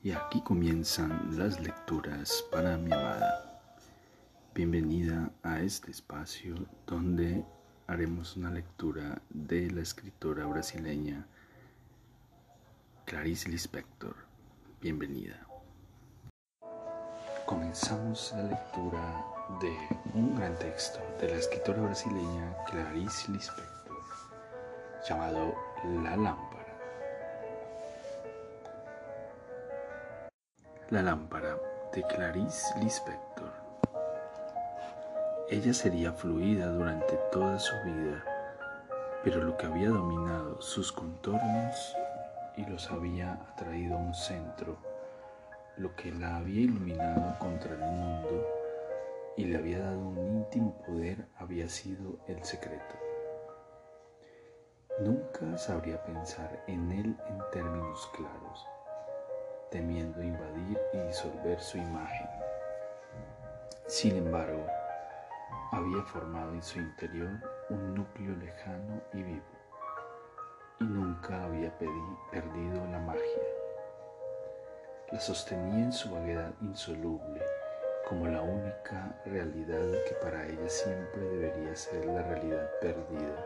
Y aquí comienzan las lecturas para mi amada. Bienvenida a este espacio donde haremos una lectura de la escritora brasileña Clarice Lispector. Bienvenida. Comenzamos la lectura de un gran texto de la escritora brasileña Clarice Lispector llamado La lámpara. La lámpara de Clarice Lispector. Ella sería fluida durante toda su vida, pero lo que había dominado sus contornos y los había atraído a un centro, lo que la había iluminado contra el mundo y le había dado un íntimo poder había sido el secreto. Nunca sabría pensar en él en términos claros temiendo invadir y disolver su imagen. Sin embargo, había formado en su interior un núcleo lejano y vivo, y nunca había perdido la magia. La sostenía en su vaguedad insoluble como la única realidad que para ella siempre debería ser la realidad perdida.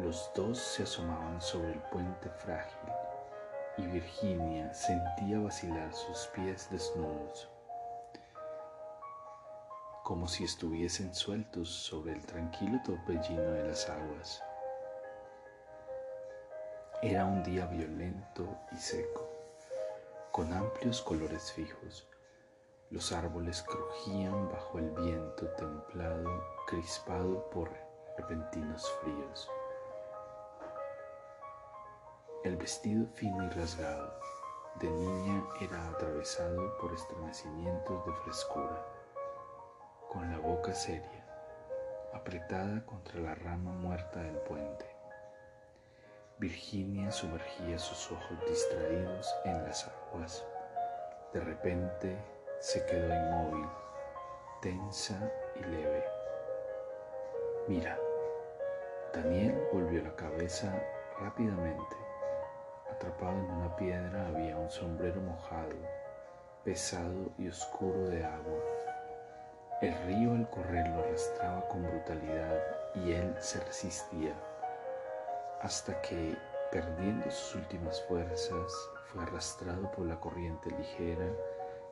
Los dos se asomaban sobre el puente frágil y Virginia sentía vacilar sus pies desnudos, como si estuviesen sueltos sobre el tranquilo torbellino de las aguas. Era un día violento y seco, con amplios colores fijos. Los árboles crujían bajo el viento templado, crispado por repentinos fríos. El vestido fino y rasgado de niña era atravesado por estremecimientos de frescura, con la boca seria, apretada contra la rama muerta del puente. Virginia sumergía sus ojos distraídos en las aguas. De repente se quedó inmóvil, tensa y leve. Mira, Daniel volvió la cabeza rápidamente Atrapado en una piedra había un sombrero mojado, pesado y oscuro de agua. El río al correr lo arrastraba con brutalidad y él se resistía, hasta que, perdiendo sus últimas fuerzas, fue arrastrado por la corriente ligera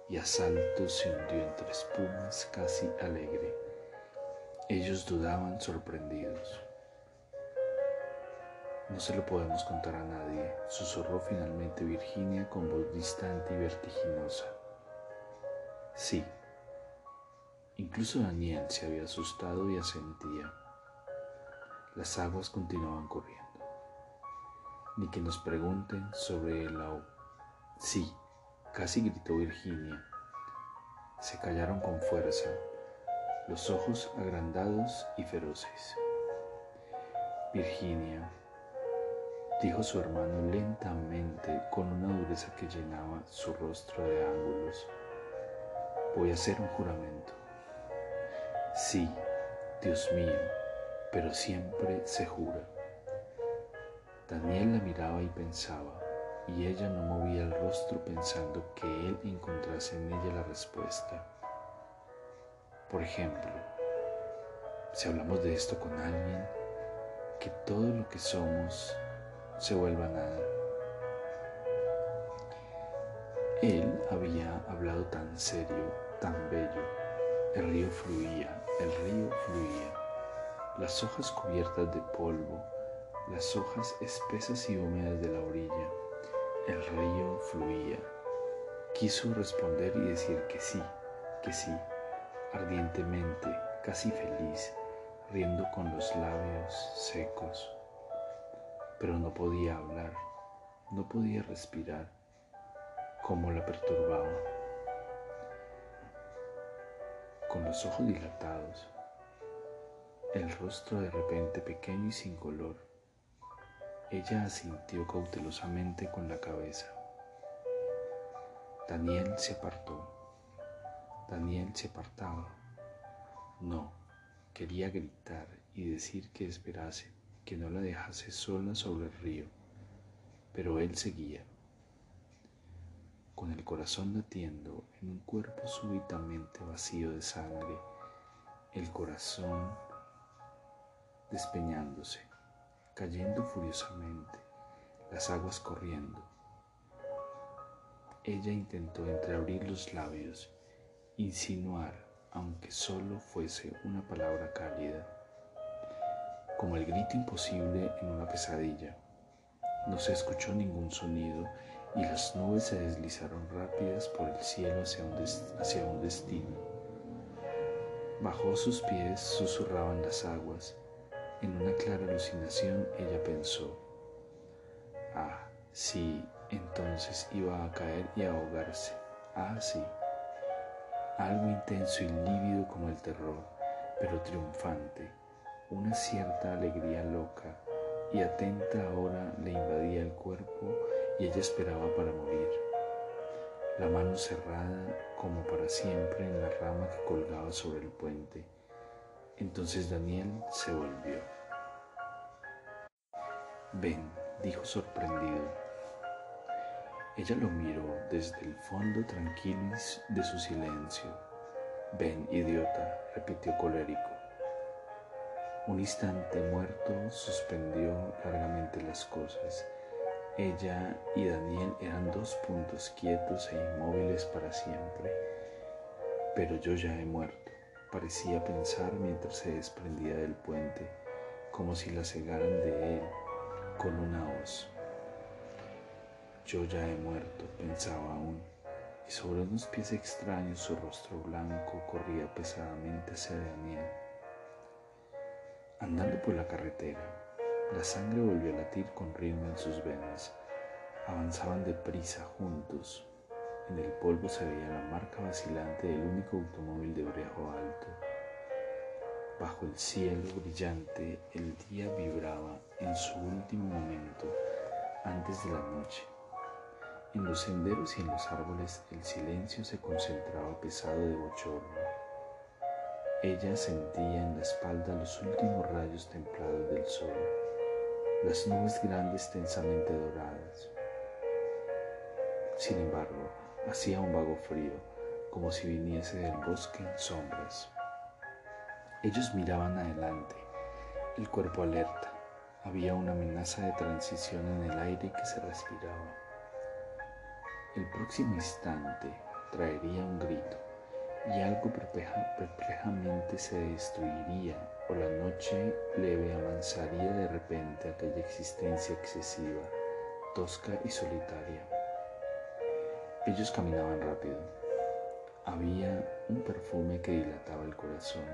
y a saltos se hundió entre espumas casi alegre. Ellos dudaban sorprendidos. No se lo podemos contar a nadie, susurró finalmente Virginia con voz distante y vertiginosa. Sí. Incluso Daniel se había asustado y asentía. Las aguas continuaban corriendo. Ni que nos pregunten sobre la... Sí, casi gritó Virginia. Se callaron con fuerza, los ojos agrandados y feroces. Virginia, dijo su hermano lentamente con una dureza que llenaba su rostro de ángulos. Voy a hacer un juramento. Sí, Dios mío, pero siempre se jura. Daniel la miraba y pensaba, y ella no movía el rostro pensando que él encontrase en ella la respuesta. Por ejemplo, si hablamos de esto con alguien, que todo lo que somos se vuelva nada. Él había hablado tan serio, tan bello. El río fluía, el río fluía. Las hojas cubiertas de polvo, las hojas espesas y húmedas de la orilla. El río fluía. Quiso responder y decir que sí, que sí, ardientemente, casi feliz, riendo con los labios secos pero no podía hablar, no podía respirar, como la perturbaba. Con los ojos dilatados, el rostro de repente pequeño y sin color, ella asintió cautelosamente con la cabeza. Daniel se apartó. Daniel se apartaba. No, quería gritar y decir que esperase, que no la dejase sola sobre el río, pero él seguía. con el corazón latiendo en un cuerpo súbitamente vacío de sangre, el corazón despeñándose, cayendo furiosamente, las aguas corriendo. Ella intentó entreabrir los labios, insinuar, aunque solo fuese una palabra cálida, como el grito imposible en una pesadilla. No se escuchó ningún sonido y las nubes se deslizaron rápidas por el cielo hacia un, hacia un destino. Bajo sus pies susurraban las aguas. En una clara alucinación ella pensó, ah, sí, entonces iba a caer y a ahogarse. Ah, sí. Algo intenso y lívido como el terror, pero triunfante, una cierta alegría loca y atenta ahora le invadía el cuerpo y ella esperaba para morir. La mano cerrada como para siempre en la rama que colgaba sobre el puente. Entonces Daniel se volvió. Ven, dijo sorprendido. Ella lo miró desde el fondo tranquilo de su silencio. Ven, idiota, repitió colérico. Un instante muerto suspendió largamente las cosas. Ella y Daniel eran dos puntos quietos e inmóviles para siempre. Pero yo ya he muerto, parecía pensar mientras se desprendía del puente, como si la cegaran de él con una hoz. Yo ya he muerto, pensaba aún, y sobre unos pies extraños su rostro blanco corría pesadamente hacia Daniel. Andando por la carretera, la sangre volvió a latir con ritmo en sus venas. Avanzaban deprisa juntos. En el polvo se veía la marca vacilante del único automóvil de brejo alto. Bajo el cielo brillante, el día vibraba en su último momento antes de la noche. En los senderos y en los árboles el silencio se concentraba pesado de bochorno. Ella sentía en la espalda los últimos rayos templados del sol, las nubes grandes tensamente doradas. Sin embargo, hacía un vago frío, como si viniese del bosque en sombras. Ellos miraban adelante, el cuerpo alerta. Había una amenaza de transición en el aire que se respiraba. El próximo instante traería un grito y algo perplejamente se destruiría o la noche leve avanzaría de repente aquella existencia excesiva, tosca y solitaria. Ellos caminaban rápido. Había un perfume que dilataba el corazón.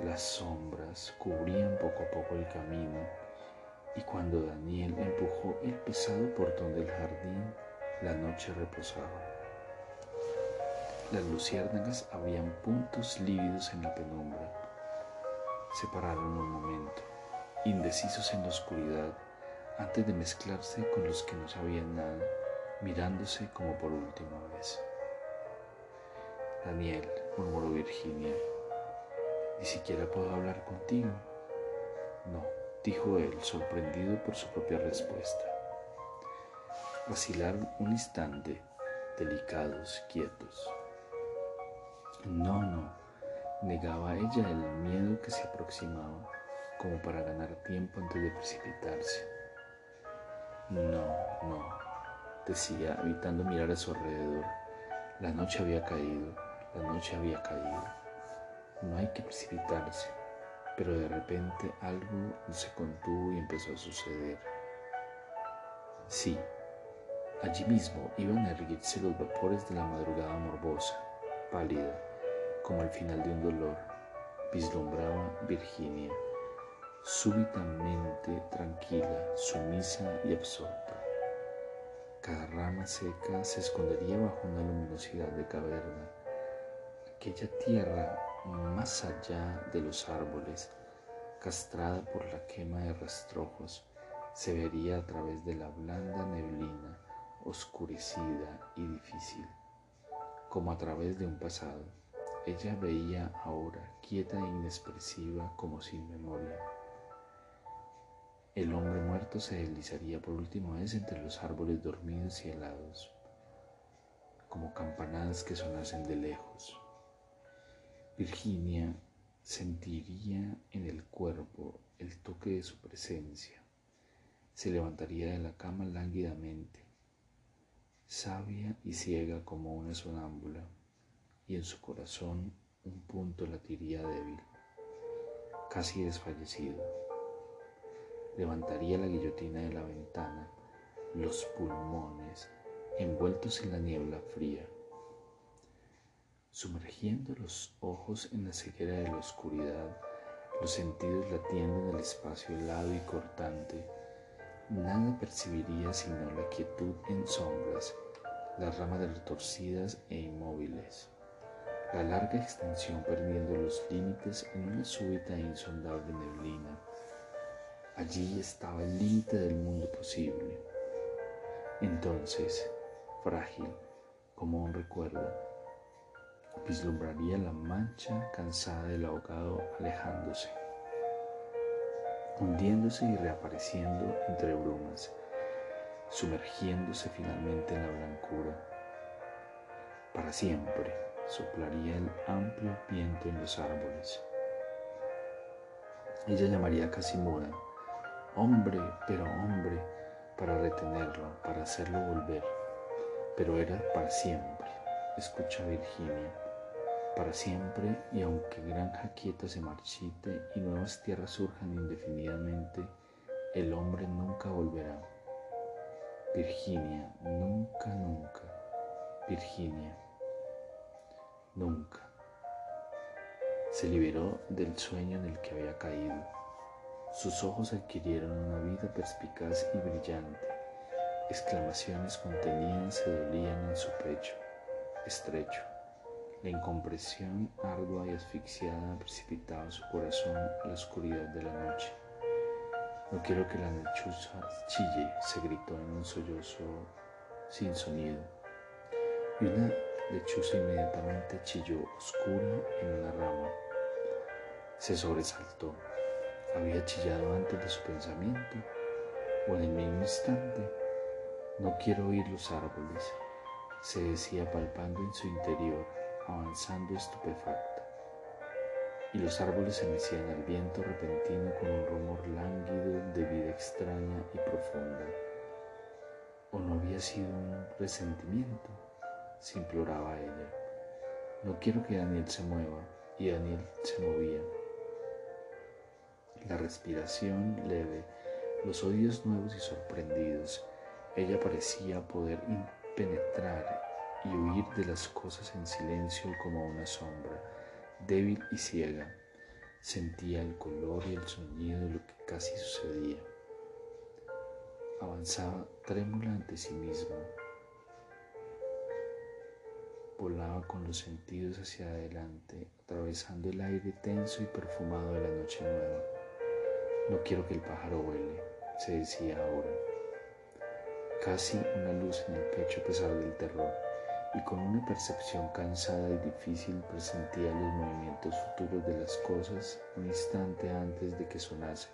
Las sombras cubrían poco a poco el camino y cuando Daniel empujó el pesado portón del jardín, la noche reposaba. Las luciérnagas abrían puntos lívidos en la penumbra. Se pararon un momento, indecisos en la oscuridad, antes de mezclarse con los que no sabían nada, mirándose como por última vez. Daniel, murmuró Virginia, ni siquiera puedo hablar contigo. No, dijo él, sorprendido por su propia respuesta. Vacilaron un instante, delicados, quietos. No, no, negaba ella el miedo que se aproximaba, como para ganar tiempo antes de precipitarse. No, no, decía, evitando mirar a su alrededor. La noche había caído, la noche había caído. No hay que precipitarse, pero de repente algo se contuvo y empezó a suceder. Sí, allí mismo iban a erguirse los vapores de la madrugada morbosa, pálida, como al final de un dolor, vislumbraba Virginia, súbitamente tranquila, sumisa y absorta. Cada rama seca se escondería bajo una luminosidad de caverna. Aquella tierra más allá de los árboles, castrada por la quema de rastrojos, se vería a través de la blanda neblina, oscurecida y difícil, como a través de un pasado ella veía ahora, quieta e inexpresiva como sin memoria. El hombre muerto se deslizaría por última vez entre los árboles dormidos y helados. como campanadas que sonasen de lejos. Virginia sentiría en el cuerpo el toque de su presencia. Se levantaría de la cama lánguidamente, sabia y ciega como una sonámbula, y en su corazón un punto latiría débil, casi desfallecido. Levantaría la guillotina de la ventana, los pulmones envueltos en la niebla fría sumergiendo los ojos en la ceguera de la oscuridad, los sentidos latiendo en el espacio helado y cortante, nada percibiría sino la quietud en sombras, las ramas retorcidas e inmóviles, la larga extensión perdiendo los límites en una súbita e insondable neblina. Allí estaba el límite del mundo posible. Entonces, frágil como un recuerdo, vislumbraría la mancha cansada del ahogado alejándose, hundiéndose y reapareciendo entre brumas, sumergiéndose finalmente en la blancura. Para siempre soplaría el amplio viento en los árboles. Ella llamaría casi muda, hombre, pero hombre, para retenerlo, para hacerlo volver, pero era para siempre, escucha Virginia para siempre y aunque granja quieta se marchite y nuevas tierras surjan indefinidamente, el hombre nunca volverá. Virginia, nunca, nunca. Virginia, nunca. Se liberó del sueño en el que había caído. Sus ojos adquirieron una vida perspicaz y brillante. Exclamaciones contenidas se dolían en su pecho, estrecho. La incompresión ardua y asfixiada precipitaba su corazón a la oscuridad de la noche. No quiero que la lechuza chille, se gritó en un sollozo sin sonido. Y una lechuza inmediatamente chilló oscura en una rama. Se sobresaltó. Había chillado antes de su pensamiento o en el mismo instante. No quiero oír los árboles, se decía palpando en su interior avanzando estupefacta, y los árboles se mecían al viento repentino con un rumor lánguido de vida extraña y profunda. ¿O no había sido un presentimiento? Se imploraba ella. No quiero que Daniel se mueva, y Daniel se movía. La respiración leve, los oídos nuevos y sorprendidos, ella parecía poder penetrar y huir de las cosas en silencio como una sombra, débil y ciega. Sentía el color y el sonido de lo que casi sucedía. Avanzaba trémula ante sí mismo. Volaba con los sentidos hacia adelante, atravesando el aire tenso y perfumado de la noche nueva. No quiero que el pájaro vuele, se decía ahora. Casi una luz en el pecho a pesar del terror y con una percepción cansada y difícil presentía los movimientos futuros de las cosas un instante antes de que sonase.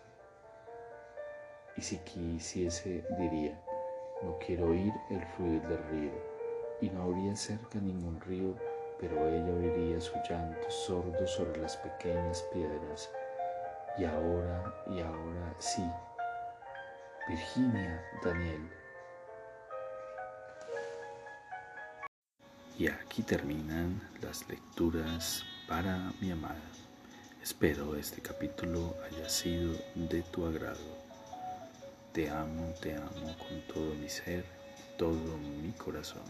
Y si quisiese, diría, no quiero oír el fluir del río, y no habría cerca ningún río, pero ella oiría su llanto sordo sobre las pequeñas piedras. Y ahora, y ahora sí. Virginia, Daniel, Y aquí terminan las lecturas para mi amada. Espero este capítulo haya sido de tu agrado. Te amo, te amo con todo mi ser, todo mi corazón.